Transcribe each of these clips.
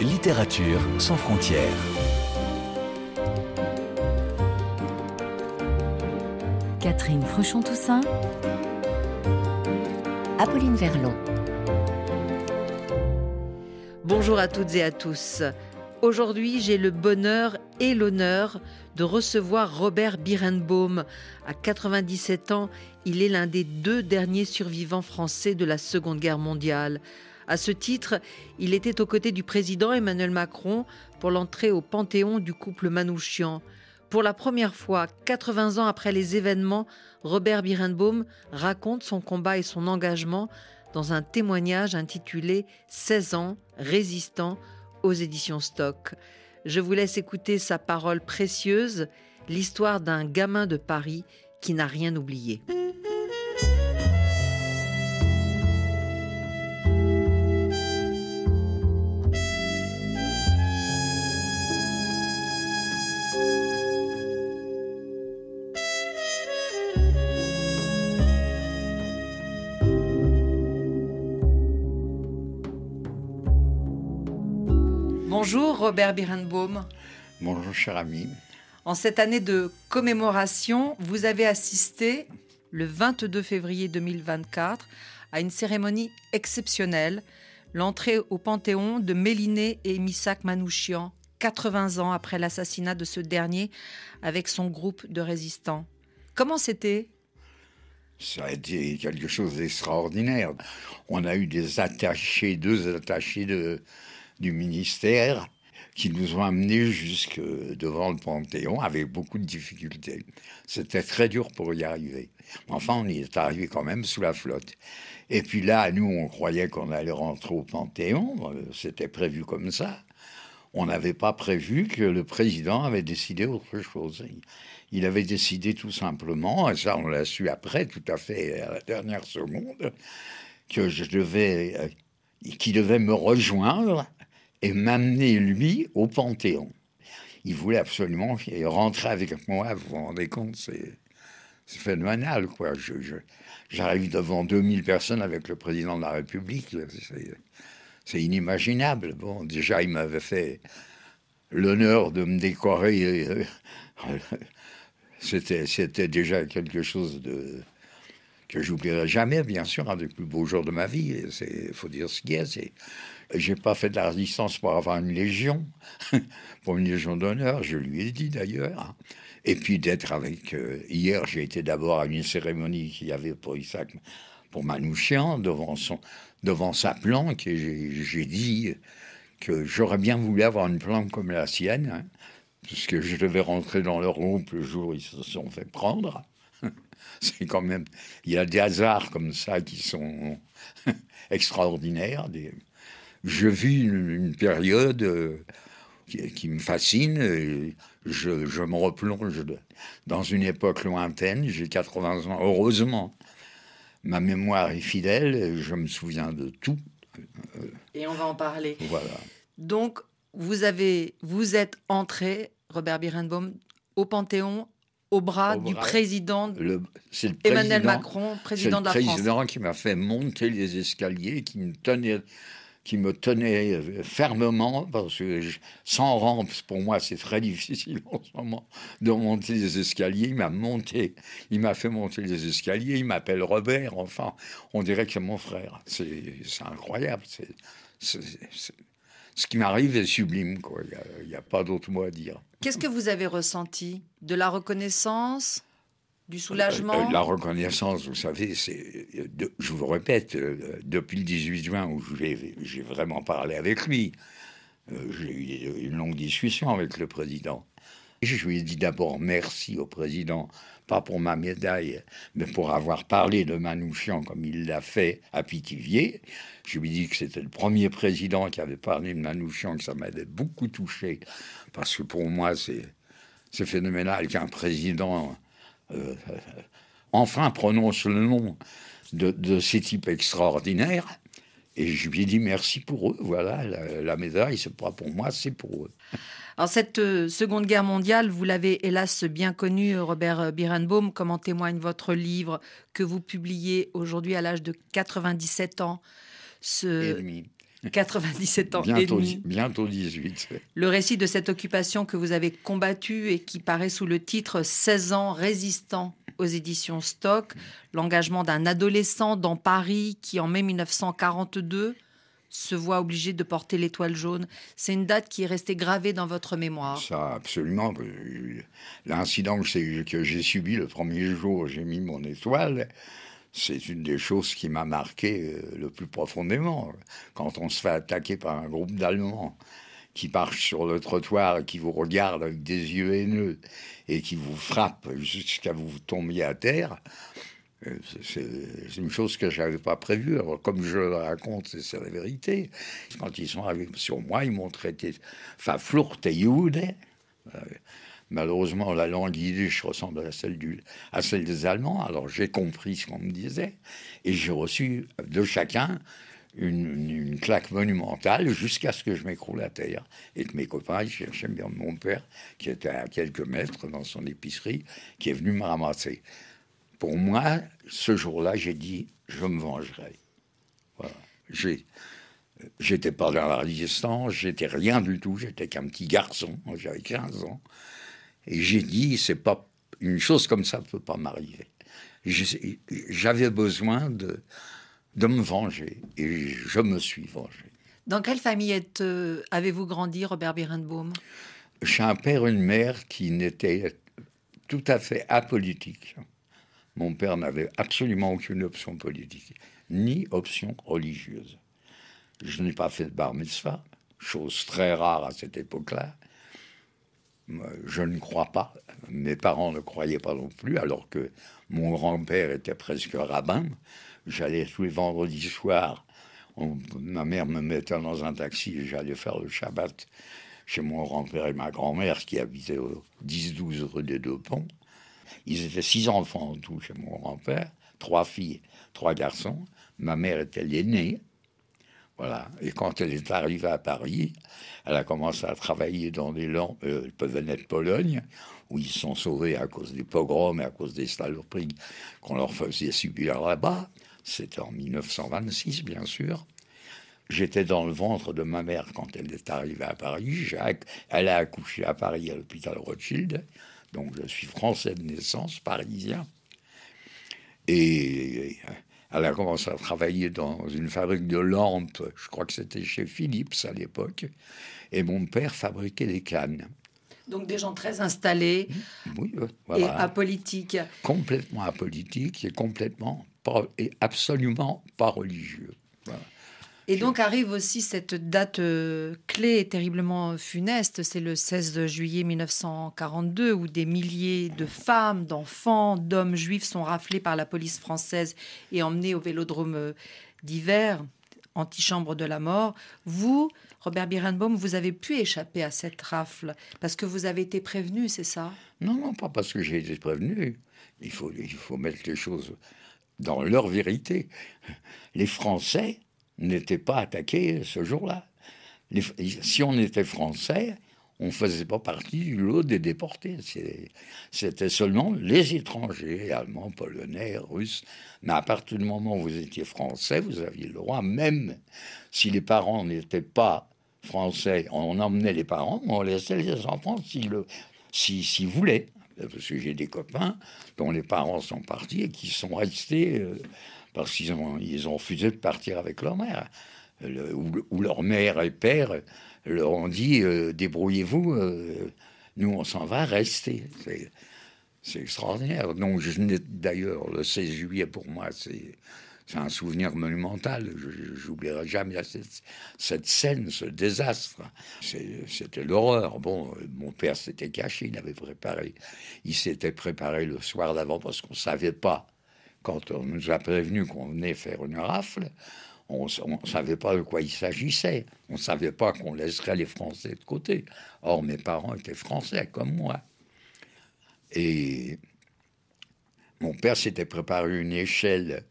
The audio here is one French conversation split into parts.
Littérature sans frontières. Catherine Fruchon-Toussaint. Apolline Verlon. Bonjour à toutes et à tous. Aujourd'hui, j'ai le bonheur et l'honneur de recevoir Robert Birenbaum. À 97 ans, il est l'un des deux derniers survivants français de la Seconde Guerre mondiale. À ce titre, il était aux côtés du président Emmanuel Macron pour l'entrée au Panthéon du couple Manouchian. Pour la première fois, 80 ans après les événements, Robert Birenbaum raconte son combat et son engagement dans un témoignage intitulé 16 ans, résistant aux éditions Stock. Je vous laisse écouter sa parole précieuse, l'histoire d'un gamin de Paris qui n'a rien oublié. Robert Birenbaum. Bonjour cher ami. En cette année de commémoration, vous avez assisté le 22 février 2024 à une cérémonie exceptionnelle, l'entrée au Panthéon de Méliné et Misak Manouchian, 80 ans après l'assassinat de ce dernier avec son groupe de résistants. Comment c'était? Ça a été quelque chose d'extraordinaire. On a eu des attachés, deux attachés de, du ministère qui nous ont amenés jusque devant le Panthéon avec beaucoup de difficultés. C'était très dur pour y arriver. Enfin, on y est arrivé quand même sous la flotte. Et puis là, nous, on croyait qu'on allait rentrer au Panthéon. C'était prévu comme ça. On n'avait pas prévu que le président avait décidé autre chose. Il avait décidé tout simplement, et ça on l'a su après, tout à fait à la dernière seconde, que je devais, euh, qu'il devait me rejoindre et m'amener, lui, au Panthéon. Il voulait absolument rentrer avec moi, vous vous rendez compte, c'est phénoménal, quoi. J'arrive devant 2000 personnes avec le président de la République, c'est inimaginable. Bon, déjà, il m'avait fait l'honneur de me décorer. Euh, c'était déjà quelque chose de que j'oublierai jamais, bien sûr, un des plus beaux jours de ma vie. Il faut dire ce qu'il y a. J'ai pas fait de la résistance pour avoir une légion, pour une légion d'honneur, je lui ai dit d'ailleurs. Et puis d'être avec. Euh, hier, j'ai été d'abord à une cérémonie qu'il y avait pour Isaac, pour Manouchian, devant, son, devant sa planque, et j'ai dit que j'aurais bien voulu avoir une planque comme la sienne, hein, puisque je devais rentrer dans leur groupe le jour où ils se sont fait prendre. C'est quand même. Il y a des hasards comme ça qui sont extraordinaires. Des, je vis une, période euh, qui, me fascine. je, je, me replonge dans une époque lointaine. J'ai 80 ans, heureusement. Ma mémoire est fidèle, je me souviens de tout. Et on va en parler. Voilà. Donc, vous, avez, vous êtes entré, Robert Birenbaum, au Panthéon au bras du président Emmanuel Macron, président de la France. C'est le président qui m'a fait monter les escaliers, qui me tenait qui me tenait euh, fermement, parce que sans rampe, pour moi, c'est très difficile en ce moment de monter les escaliers. Il m'a monté, il m'a fait monter les escaliers, il m'appelle Robert, enfin, on dirait que c'est mon frère. C'est incroyable. Ce qui m'arrive est sublime, quoi. Il n'y a, a, pas d'autre mot à dire. Qu'est-ce que vous avez ressenti? De la reconnaissance? Du soulagement? euh, La reconnaissance, vous savez, c'est, je vous répète, euh, depuis le 18 juin où j'ai vraiment parlé avec lui, euh, j'ai eu une longue discussion avec le président. Je lui ai dit d'abord merci au président, pas pour ma médaille, mais pour avoir parlé de Manouchian comme il l'a fait à Pithiviers. Je lui ai dit que c'était le premier président qui avait parlé de Manouchian, que ça m'avait beaucoup touché, parce que pour moi, c'est, phénoménal qu'un président euh, enfin prononce le nom de, ces types extraordinaires. Et je lui ai dit merci pour eux. Voilà, la, médaille, c'est pas pour moi, c'est pour eux. Alors cette euh, Seconde Guerre mondiale, vous l'avez hélas bien connue, Robert Birenbaum, comme en témoigne votre livre que vous publiez aujourd'hui à l'âge de 97 ans. ce demi. 97 ans et Bientôt, demi? bientôt 18. Le récit de cette occupation que vous avez combattue et qui paraît sous le titre 16 ans résistant aux éditions Stock, l'engagement d'un adolescent dans Paris qui, en mai 1942, se voit obligé de porter l'étoile jaune. C'est une date qui est restée gravée dans votre mémoire. Ça, absolument. L'incident que j'ai- subi le premier jour où j'ai mis mon étoile, c'est une des choses qui m'a marqué euh, le plus profondément. Quand on se fait attaquer par un groupe d'Allemands qui marchent sur le trottoir et qui vous regardent avec des yeux haineux et qui vous frappent jusqu'à vous tomber à terre, euh, c'est- c'est une chose que j'avais pas prévue. Alors, comme je le raconte, c'est- la vérité. Quand ils sont arrivés sur moi, ils m'ont traité Faflourte et Jude. Euh, Malheureusement, la langue yiddish ressemble à celle, à celle des Allemands, alors j'ai compris ce qu'on me disait, et j'ai reçu de chacun une, claque monumentale jusqu'à ce que je m'écroule à terre, et que mes copains cherchaient bien mon père, qui était à quelques mètres dans son épicerie, qui est venu me ramasser. Pour moi, ce jour-là, j'ai dit, je me vengerai. Voilà. J'étais pas dans la résistance, j'étais rien du tout, j'étais qu'un petit garçon, j'avais 15 ans. Et j'ai dit, c'est pas une chose comme ça ne peut pas m'arriver. J'avais besoin de, de me venger et je me suis vengé. Dans quelle famille euh, avez-vous grandi, Robert Birenbaum J'ai un père et une mère qui n'étaient tout à fait apolitiques. Mon père n'avait absolument aucune option politique, ni option religieuse. Je n'ai pas fait de bar mitzvah, chose très rare à cette époque-là. Moi, Je ne crois pas. Mes parents ne croyaient pas non plus, alors que mon grand-père était presque rabbin. J'allais tous les vendredis soirs. ma mère me mettait dans un taxi et j'allais faire le Shabbat chez mon grand-père et ma grand-mère qui habitaient au 10-12 rue des Deux Ponts. Ils étaient six enfants en tout chez mon grand-père, trois filles, trois garçons. Ma mère était l'aînée. Voilà. Et quand elle est arrivée à Paris, elle a commencé à travailler dans des landes, euh, venait de Pologne, où ils sont sauvés à cause des pogroms et à cause des saloperies qu'on leur faisait subir là-bas. C'était en 1926, bien sûr. J'étais dans le ventre de ma mère quand elle est arrivée à Paris. Acc- Elle a accouché à Paris à l'hôpital Rothschild. Donc je suis français de naissance, parisien. Et elle a commencé à travailler dans une fabrique de lampes. Je crois que c'était chez Philips à l'époque. Et mon père fabriquait des cannes. Donc des gens très installés Oui, euh, et voilà. apolitiques. Complètement apolitique et complètement pas, et absolument pas religieux. Voilà. Et donc arrive aussi cette date euh, clé et terriblement funeste, c'est le 16 juillet 1942, où des milliers de femmes, d'enfants, d'hommes juifs sont raflés par la police française et emmenés au vélodrome euh, d'hiver, antichambre de la mort. Vous, Robert Birenbaum, vous avez pu échapper à cette rafle parce que vous avez été prévenu, c'est ça? Non, non, pas parce que j'ai été prévenu. Il faut, il faut mettre les choses dans leur vérité. Les Français n'étaient pas attaqués ce jour-là. Si on était Français, on ne faisait pas partie du lot des déportés. C'était seulement les étrangers, Allemands, Polonais, Russes. Mais à partir du moment où vous étiez Français, vous aviez le droit, même si les parents n'étaient pas Français, on emmenait les parents, mais on laissait les enfants s'ils s'ils voulaient. Parce que j'ai des copains dont les parents sont partis et qui sont restés euh, parce qu'ils ont, ils ont refusé de partir avec leur mère. Ou, leur mère et père leur ont dit euh, débrouillez-vous, euh, nous on s'en va, restez. C'est, extraordinaire. Donc, je d'ailleurs, le 16 juillet pour moi, c'est, un souvenir monumental. Je n'oublierai jamais cette, scène, ce désastre. C'était l'horreur. Bon, mon père s'était caché, il avait préparé. Il s'était préparé le soir d'avant parce qu'on ne savait pas. Quand on nous a prévenu qu'on venait faire une rafle, on ne savait pas de quoi il s'agissait. On ne savait pas qu'on laisserait les Français de côté. Or, mes parents étaient français comme moi. Et mon père s'était préparé une échelle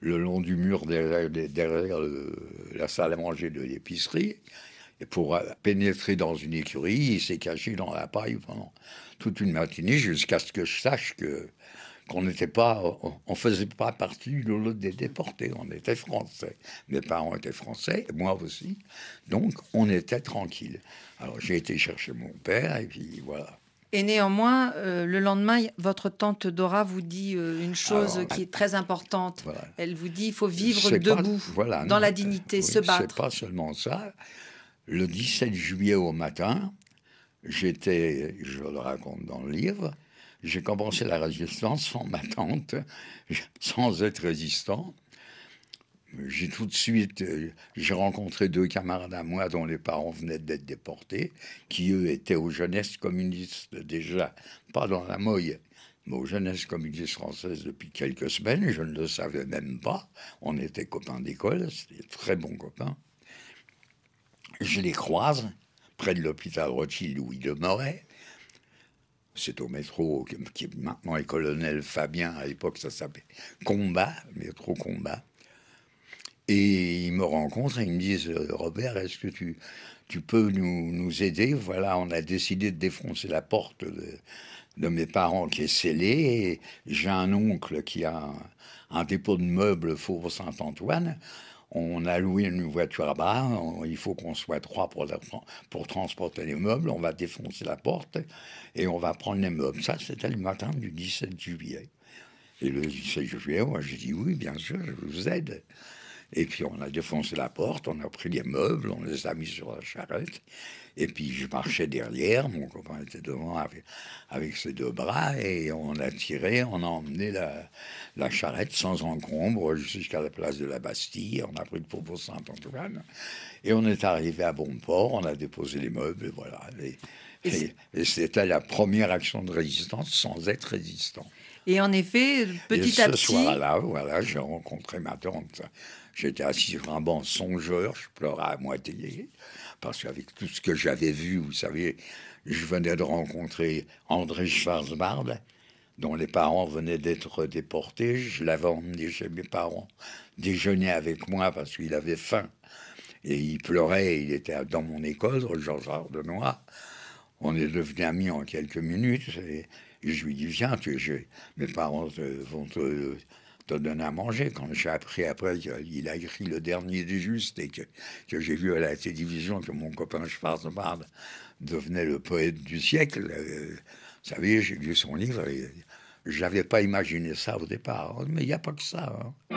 le long du mur derrière, la salle à manger de l'épicerie. Et pour pénétrer dans une écurie, il s'est caché dans la paille pendant toute une matinée jusqu'à ce que je sache que qu'on n'était pas, on, faisait pas partie du lot des déportés. On était français. Mes parents étaient français, moi aussi. Donc, on était tranquille. Alors, j'ai été chercher mon père et puis voilà. Et néanmoins, euh, le lendemain, votre tante Dora vous dit euh, une chose qui est très importante. Elle vous dit il faut vivre debout, dans la dignité, se battre. C'est pas seulement ça. Le 17 juillet au matin, j'étais, je le raconte dans le livre, j'ai commencé la résistance sans ma tante, sans être résistant. J'ai tout de suite, euh, j'ai rencontré deux camarades à moi dont les parents venaient d'être déportés, qui eux étaient aux jeunesses communistes déjà, pas dans la Moye, mais aux jeunesses communistes françaises depuis quelques semaines, je ne le savais même pas. On était copains d'école, c'était très bons copains. Je les croise près de l'hôpital Rothschild où ils demeuraient. C'est au métro qui maintenant est colonel Fabien, à l'époque ça s'appelait Combat, métro Combat. Et ils me rencontrent et ils me disent euh, Robert, est-ce que tu, tu peux nous, nous, aider? Voilà, on a décidé de défoncer la porte de, mes parents qui est scellée. J'ai un oncle qui a un, dépôt de meubles Faubourg Saint-Antoine. On a loué une voiture à bas. il faut qu'on soit trois pour, pour transporter les meubles. On va défoncer la porte et on va prendre les meubles. Ça, c'était le matin du 17 juillet. Et le 17 juillet, moi, j'ai dit oui, bien sûr, je vous aide. Et puis on a défoncé la porte, on a pris les meubles, on les a mis sur la charrette. Et puis je marchais derrière, mon copain était devant avec, ses deux bras, et on a tiré, on a emmené la, charrette sans encombre jusqu'à la place de la Bastille. On a pris le Faubourg Saint-Antoine, et on est arrivé à Bonport, on a déposé les meubles, et voilà. Et, et c'était la première action de résistance sans être résistant. Et en effet, petit à petit. Ce soir-là, voilà, j'ai rencontré ma tante. J'étais assis sur un banc songeur, je pleurais à moitié, parce qu'avec tout ce que j'avais vu, vous savez, je venais de rencontrer André Schwarzbard, dont les parents venaient d'être déportés. Je l'avais emmené chez mes parents, déjeuner avec moi parce qu'il avait faim. Et il pleurait, il était dans mon école, Georges Ardenois. On est devenus amis en quelques minutes. Et, je lui dis, viens, tu, mes parents vont te te à manger. Quand j'ai appris après qu'il a écrit Le Dernier des Justes et que, j'ai vu à la télévision que mon copain Schwarzbard devenait le poète du siècle, euh, vous savez, j'ai lu son livre et je n'avais pas imaginé ça au départ. Mais il n'y a pas que ça. Hein.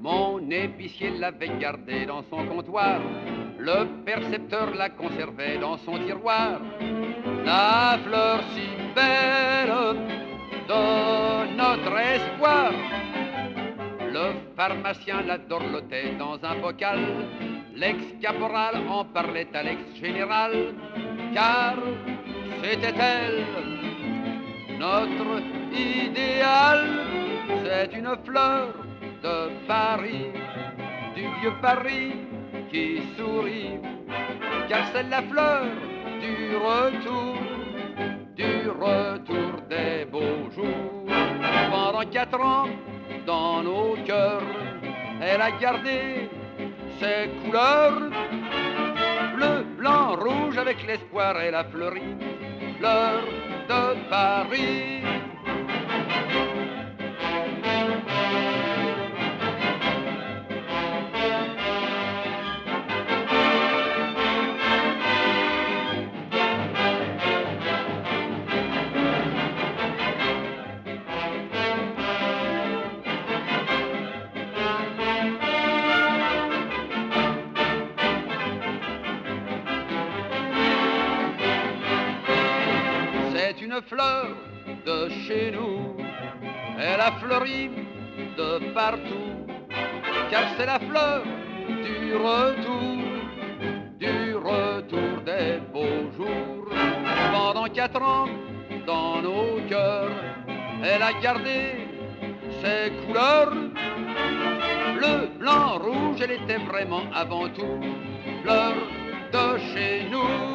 Mon épicier l'avait gardé dans son comptoir, le percepteur la conservait dans son tiroir la fleur si belle de notre espoir. Le pharmacien la dorlotait dans un bocal, l'ex-caporal en parlait à l'ex-général, car c'était elle, notre idéal. C'est une fleur de Paris, du vieux Paris qui sourit, car c'est la fleur du retour, du retour des beaux jours. Pendant quatre ans, dans nos cœurs, elle a gardé ses couleurs. Bleu, blanc, rouge, avec l'espoir, elle a fleuri, fleur de Paris. Fleur de chez nous. Elle a fleuri de partout, car c'est la fleur du retour, du retour des beaux jours. Pendant quatre ans, dans nos cœurs, elle a gardé ses couleurs. Bleu, blanc, rouge, elle était vraiment avant tout fleur de chez nous.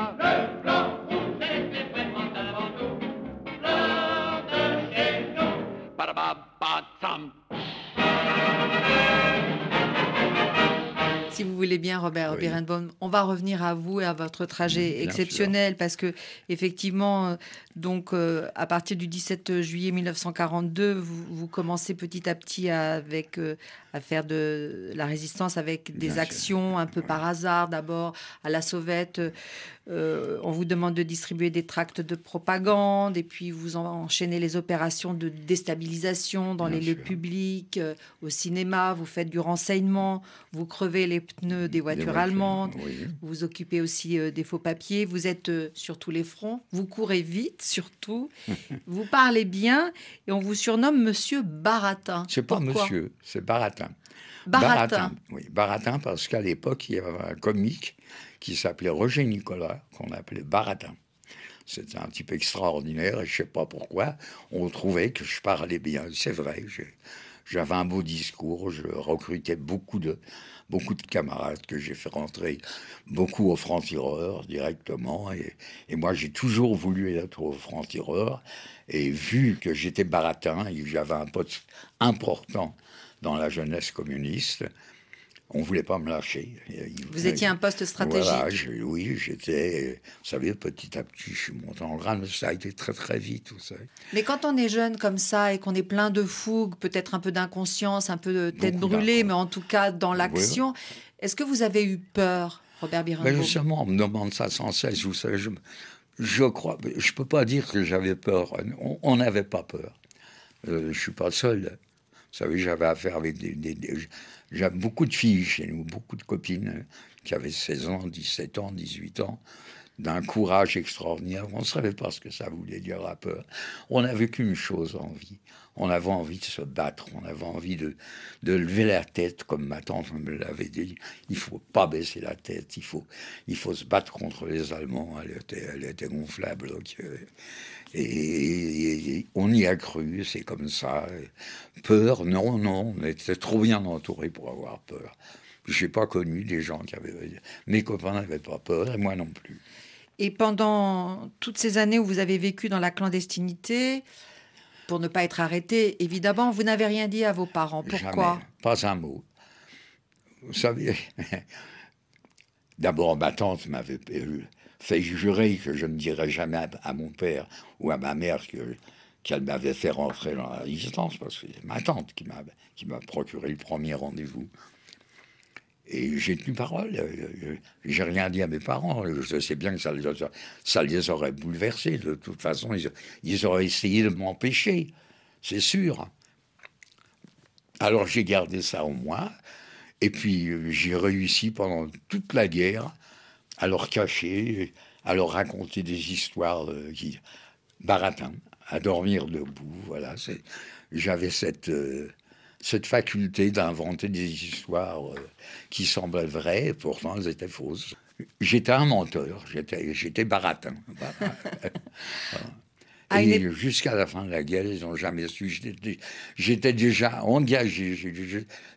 Voulez bien, Robert Oui. Birenbaum, on va revenir à vous et à votre trajet exceptionnel parce que effectivement, euh, donc euh, à partir du 17 juillet 1942, vous, vous commencez petit à petit à, avec euh, à faire de la résistance avec des Bien sûr. actions un peu par hasard. D'abord à la Sauvette, euh, on vous demande de distribuer des tracts de propagande et puis vous enchaînez les opérations de déstabilisation dans Bien les lieux publics, euh, au cinéma. Vous faites du renseignement, vous crevez les pneus des voitures, voitures, allemandes. oui. Vous vous occupez aussi euh, des faux papiers. Vous êtes sur tous les fronts. Vous courez vite, surtout. vous parlez bien et on vous surnomme Monsieur Baratin. C'est pas Pourquoi monsieur, c'est Baratin. Baratin. Oui, Baratin, parce qu'à l'époque, il y avait un comique qui s'appelait Roger Nicolas, qu'on appelait Baratin. C'était un type extraordinaire et je sais pas pourquoi, on trouvait que je parlais bien. C'est vrai, j'avais un beau discours, je recrutais beaucoup de, beaucoup de camarades que j'ai fait rentrer, beaucoup au franc-tireur directement. Et, moi, j'ai toujours voulu être au franc-tireur. Et vu que j'étais baratin et que j'avais un poste important dans la jeunesse communiste, on voulait pas me lâcher. Il- Vous étiez un poste stratégique. Voilà, oui, j'étais, vous savez, petit à petit, je suis monté en grade, ça a été très très vite, tout ça. Mais quand on est jeune comme ça et qu'on est plein de fougue, peut-être un peu d'inconscience, un peu de tête Beaucoup brûlée, mais en tout cas dans l'action, est-ce que vous avez eu peur, Robert Birenbaum justement, on me demande ça sans cesse. Vous savez, je, je crois, je peux pas dire que j'avais peur. On- n'avait pas peur. Euh, je suis pas seul. Vous savez, j'avais affaire avec des, des- des- j'avais beaucoup de filles chez nous, beaucoup de copines euh, qui avaient 16 ans, 17 ans, 18 ans, d'un courage extraordinaire. On ne savait pas ce que ça voulait dire peur. On n'avait qu'une chose en vie. On avait envie de se battre, on avait envie de, de lever la tête, comme ma tante me l'avait dit. Il faut pas baisser la tête, il faut, il faut se battre contre les Allemands. Elle était, elle était gonflable. euh, et, on y a cru, c'est comme ça. Peur, non, non, on était trop bien entouré pour avoir peur. J'ai pas connu des gens qui avaient. Mes copains n'avaient pas peur et moi non plus. Et pendant toutes ces années où vous avez vécu dans la clandestinité, pour ne pas être arrêté, évidemment, vous n'avez rien dit à vos parents. Pourquoi? Jamais, pas un mot. Vous savez, d'abord ma tante m'avait fait jurer que je ne dirais jamais à, mon père ou à ma mère que qu'elle m'avait fait rentrer dans la résistance, parce que c'est ma tante qui m'a qui m'a procuré le premier rendez-vous. Et j'ai tenu parole. euh, euh, J'ai rien dit à mes parents. Je sais bien que ça les, ça les aurait bouleversés. De toute façon, ils, ils auraient essayé de m'empêcher. C'est sûr. Alors j'ai gardé ça en moi. Et puis euh, j'ai réussi pendant toute la guerre à leur cacher, à leur raconter des histoires euh, baratin, à dormir debout. Voilà, j'avais cette euh, cette faculté d'inventer des histoires euh, qui semblaient vraies, et pourtant elles étaient fausses. J'étais un menteur, j'étais j'étais baratin. Voilà. À une Et jusqu'à la fin de la guerre, ils n'ont jamais su. J'étais- déjà engagé,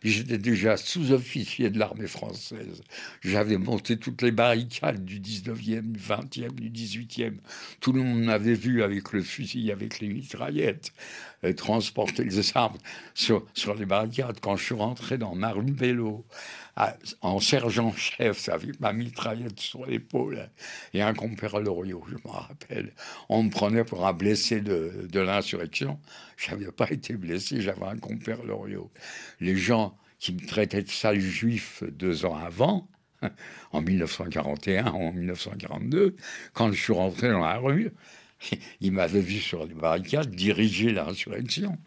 j'étais déjà sous-officier de l'armée française. J'avais monté toutes les barricades du 19e, du 20e, du 18e. Tout le monde m'avait vu avec le fusil, avec les mitraillettes, euh, transporter les armes sur, sur les barricades. Quand je suis rentré dans ma rue Bello, à- en sergent-chef, avec ma mitraillette sur l'épaule et un compère Loriot, je me rappelle. On me prenait pour un blessé de, l'insurrection. Je n'avais pas été blessé, j'avais un compère Loriot. Les gens qui me traitaient de sale juif deux ans avant, en 1941 ou en 1942, quand je suis rentré dans la rue, ils m'avaient vu sur les barricades diriger l'insurrection.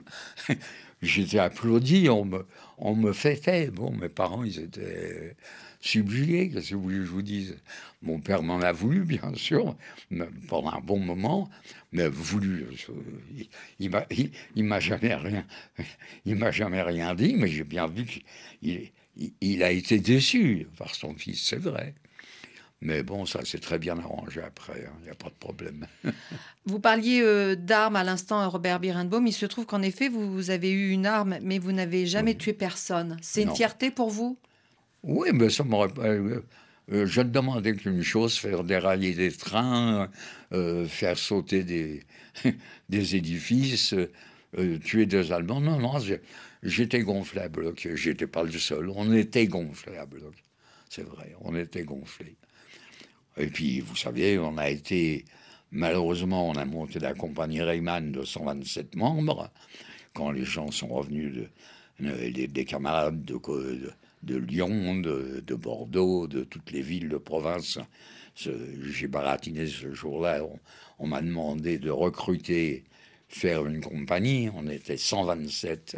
J'étais applaudi, on me, on me fêtait. Bon, mes parents, ils étaient subjugués, qu'est-ce que vous voulez je vous dise? Mon père m'en a voulu, bien sûr, pendant un bon moment, mais voulu. Il, m'a, jamais rien, jamais rien dit, mais j'ai bien vu qu'il il, il a été déçu par son fils, c'est vrai. Mais bon, ça s'est très bien arrangé après, il n'y a pas de problème. Vous parliez euh, d'armes à l'instant, Robert Birenbaum. Il se trouve qu'en effet, vous, vous avez eu une arme, mais vous n'avez jamais Oui. tué personne. C'est une fierté pour vous? Oui, mais ça m'aurait pas. euh, euh, je ne demandais qu'une chose faire dérailler des trains, euh, faire sauter des, des édifices, euh, tuer des Allemands. Non, non, j'étais gonflé à bloc. J'étais pas le seul. On était gonflé à bloc. C'est vrai, on était gonflé. Et puis, vous savez, on a été. Malheureusement, on a monté la compagnie Rayman de 127 membres. Quand les gens sont revenus de, de- des- des camarades de, de, de Lyon, de, de Bordeaux, de toutes les villes de province, ce- j'ai baratiné ce jour-là. On m'a demandé de recruter, faire une compagnie. On était 127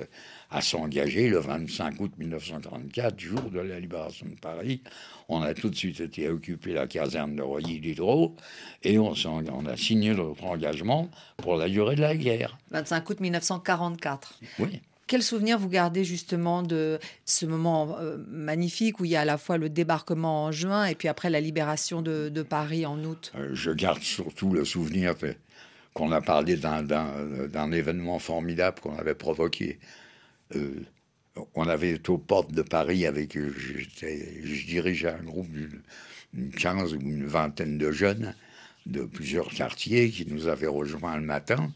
à s'engager le 25 août 1944, jour de la libération de Paris. On a tout de suite été occupé la caserne de Royer-Diderot et on, a signé notre engagement pour la durée de la guerre. 25 août 1944. Oui. Quel souvenir vous gardez justement de ce moment euh, magnifique où il y a à la fois le débarquement en juin et puis après la libération de, de Paris en août? Euh, je garde surtout le souvenir que- qu'on a parlé d'un- événement formidable qu'on avait provoqué. Euh, on avait été aux portes de Paris avec, euh, je dirigeais un groupe d'une une 15 ou une vingtaine de jeunes de plusieurs quartiers qui nous avaient rejoints le matin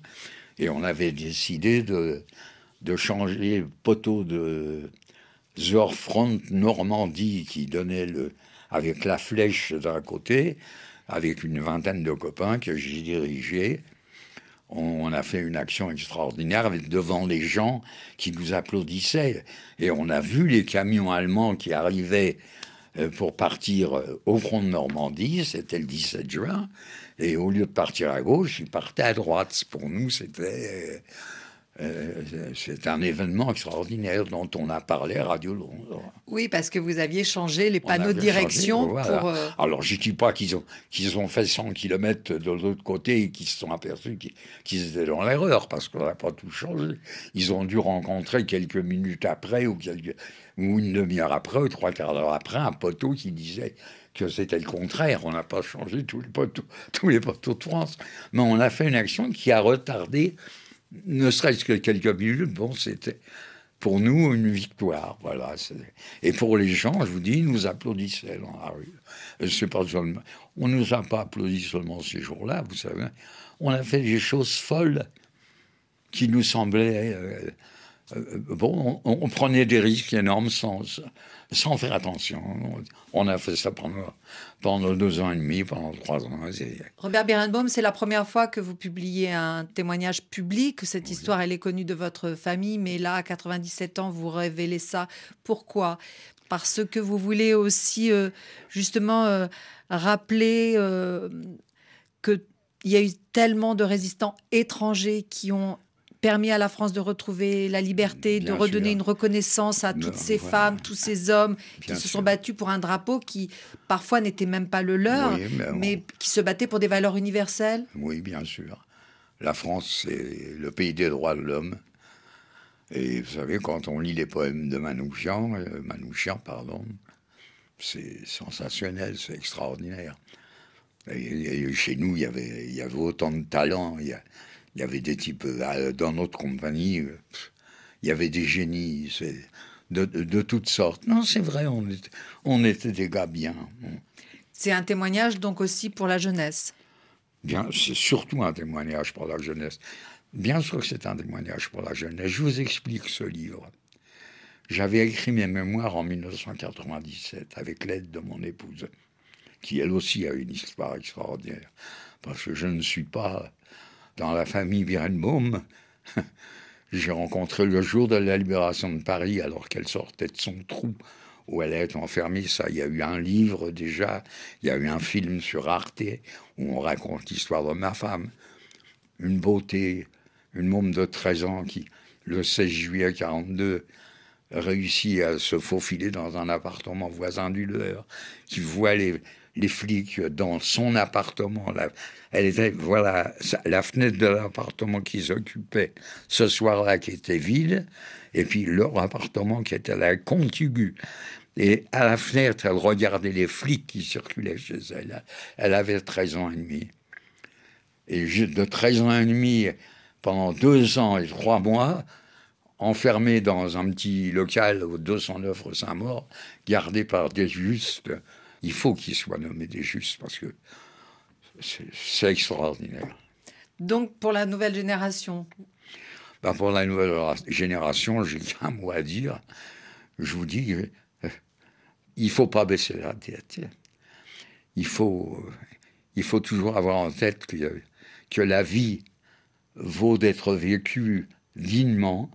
et on avait décidé de, de changer le poteau de Zorfront Normandie qui donnait avec la flèche d'un côté, avec une vingtaine de copains que j'ai dirigés. On, a fait une action extraordinaire devant les gens qui nous applaudissaient. Et on a vu les camions allemands qui arrivaient euh, pour partir euh, au front de Normandie, c'était le 17 juin. Et au lieu de partir à gauche, ils partaient à droite. Pour nous, c'était euh, c'est un événement extraordinaire dont on a parlé à Radio Londres. Oui, parce que vous aviez changé les panneaux de changé, direction voilà. pour... euh, Alors, je ne dis pas qu'ils ont, qu'ils ont fait 100 km de l'autre côté et qu'ils se sont aperçus qu'ils, qu'ils étaient dans l'erreur, parce qu'on n'a pas tout changé. Ils ont dû rencontrer quelques minutes après, ou, quelques, ou une demi-heure après, ou trois quarts d'heure après, un poteau qui disait que c'était le contraire. On n'a pas changé tous les poteaux, tous les poteaux de France. Mais on a fait une action qui a retardé, ne serait-ce que quelques minutes. Bon, c'était pour nous une victoire. Voilà. Et pour les gens, je vous dis, ils nous applaudissaient dans la rue. On ne nous a pas applaudi seulement ces jours-là, vous savez. On a fait des choses folles qui nous semblaient. euh, euh, bon, on, on prenait des risques énormes sans, sans faire attention. On a fait ça pendant, pendant deux ans et demi, pendant trois ans. Robert Berenbaum, c'est la première fois que vous publiez un témoignage public. Cette histoire, elle est connue de votre famille, mais là, à 97 ans, vous révélez ça. Pourquoi? Parce que vous voulez aussi, euh, justement, euh, rappeler euh, qu'il y a eu tellement de résistants étrangers qui ont permis à la France de retrouver la liberté, de redonner sûr. une reconnaissance à toutes Non, ces voilà. femmes, tous ces hommes qui se sont battus pour un drapeau qui parfois n'était même pas le leur, Oui, mais on- mais qui se battaient pour des valeurs universelles. Oui, bien sûr. La France, c'est le pays des droits de l'homme. Et vous savez, quand on lit les poèmes de Manouchian, euh, Manouchian, pardon, c'est sensationnel, c'est extraordinaire. Et, et chez nous, il y avait, il y avait autant de talent. Il y, a- il y avait des types euh, dans notre compagnie. euh, Il y avait des génies, c'est de, de- de toutes sortes. Non, c'est vrai, on était, on était des gars bien. C'est un témoignage donc aussi pour la jeunesse. Bien, c'est surtout un témoignage pour la jeunesse. Bien sûr que c'est un témoignage pour la jeunesse. Je vous explique ce livre. J'avais écrit mes mémoires en 1997 avec l'aide de mon épouse, qui elle aussi a une histoire extraordinaire. Parce que je ne suis pas dans la famille Birenbaum. J'ai rencontré le jour de la libération de Paris, alors qu'elle sortait de son trou où elle est enfermée. Ça, il y a eu un livre déjà, il y a eu un film sur Arte où on raconte l'histoire de ma femme. Une beauté, une môme de 13 ans qui, le 16 juillet 42, réussit à se faufiler dans un appartement voisin du leur, qui voit les, les flics dans son appartement. La- elle était, voilà, la fenêtre de l'appartement qu'ils occupaient ce soir-là qui était vide, et puis leur appartement qui était là, contigu. Et à la fenêtre, elle regardait les flics qui circulaient chez elle. Elle avait 13 ans et demi. Et de 13 ans et demi, pendant deux ans et trois mois, enfermé dans un petit local au 209 rue Saint-Maur, gardé par des justes. Il faut qu'il soit nommé des justes parce que c'est extraordinaire. Donc, pour la nouvelle génération, Ben, pour la nouvelle génération, j'ai qu'un mot à dire. Je vous dis, euh, il faut pas baisser la tête. Il faut, euh, il faut toujours avoir en tête que, que la vie vaut d'être vécue dignement.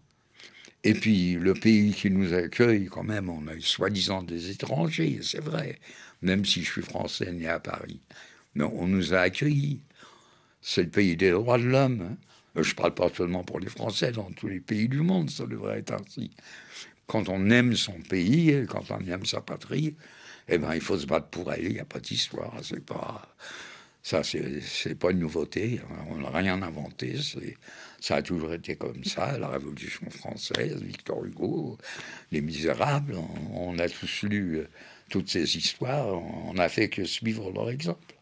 Et puis, le pays qui nous accueille, quand même, on a soi-disant des étrangers, c'est vrai, même si je suis français né à Paris. Mais on nous a accueillis. C'est le pays des droits de l'homme. hein. Je ne parle pas seulement pour les Français, dans tous les pays du monde, ça devrait être ainsi. Quand on aime son pays, quand on aime sa patrie, eh ben, il faut se battre pour elle. Il n'y a pas d'histoire. C'est pas ça, c'est pas une nouveauté. hein. On n'a rien inventé. Ça a toujours été comme ça. La Révolution française, Victor Hugo, Les Misérables. On, a tous lu euh, toutes ces histoires. On n'a fait que suivre leur exemple.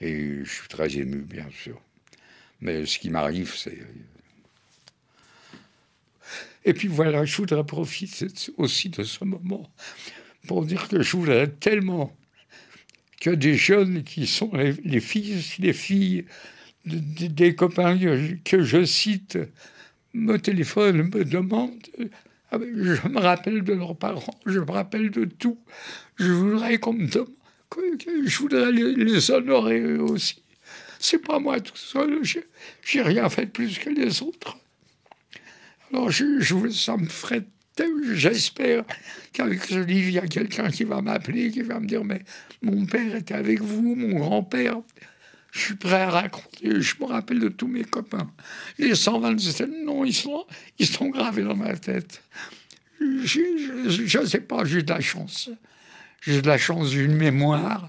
Et je suis très ému, bien sûr. Mais ce qui m'arrive, c'est. Et puis voilà, je voudrais profiter aussi de ce moment pour dire que je voudrais tellement que des jeunes qui sont les, les filles, les filles de- de- des copains que je, cite me téléphonent, me demandent. Ah ben, Je me rappelle de leurs parents, je me rappelle de tout. Je voudrais qu'on me demande. Je voudrais les, honorer eux aussi. C'est pas moi tout seul, j'ai rien fait de plus que les autres. Alors, je, je- ça me ferait. J'espère qu'avec ce livre, il y a quelqu'un qui va m'appeler, qui va me dire Mais mon père était avec vous, mon grand-père. Je suis prêt à raconter. Je me rappelle de tous mes copains. Les 127 noms, ils sont, ils sont gravés dans ma tête. Je ne sais pas, j'ai de la chance. J'ai de la chance d'une mémoire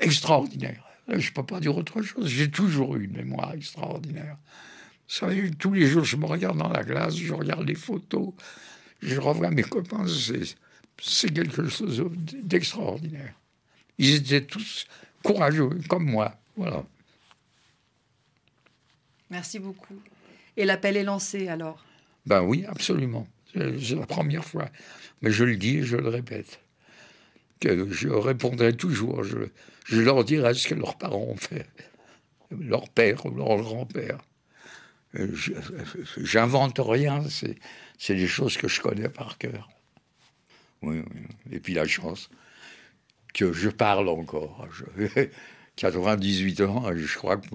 extraordinaire. Je ne peux pas dire autre chose. J'ai toujours eu une mémoire extraordinaire. Vous savez, tous les jours, je me regarde dans la glace, je regarde les photos, je revois mes copains. C'est quelque chose d'extraordinaire. Ils étaient tous courageux, comme moi. Voilà. merci beaucoup. Et l'appel est lancé alors? Ben oui, absolument. C'est la première fois. Mais je le dis et je le répète. Que je répondrai toujours. Je, je leur dirai ce que leurs parents ont fait. Leur père ou leur grand-père. Euh, je- J'invente rien. C'est c'est des choses que je connais par cœur. Oui, oui. Et puis la chance que je parle encore. Je- 98 ans, je crois que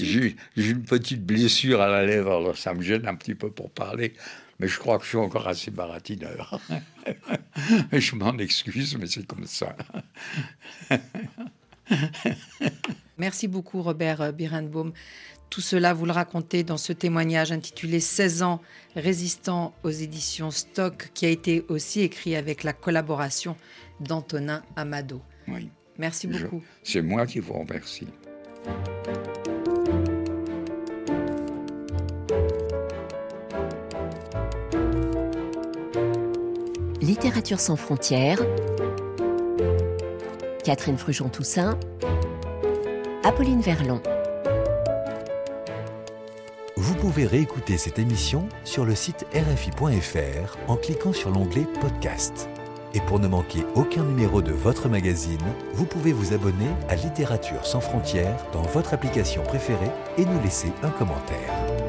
j'ai- une petite blessure à la lèvre, alors ça me gêne un petit peu pour parler, mais je crois que je suis encore assez baratineur. Je m'en excuse, mais c'est comme ça. Merci beaucoup, Robert Birenbaum. Tout cela, vous le racontez dans ce témoignage intitulé 16 ans résistant aux éditions Stock, qui a été aussi écrit avec la collaboration d'Antonin Amado. Oui, Merci beaucoup. c'est moi qui vous remercie. Littérature sans frontières. Catherine Frujon-Toussaint. Apolline Verlon. Vous pouvez réécouter cette émission sur le site rfi.fr en cliquant sur l'onglet Podcast. Et pour ne manquer aucun numéro de votre magazine, vous pouvez vous abonner à Littérature sans frontières dans votre application préférée et nous laisser un commentaire.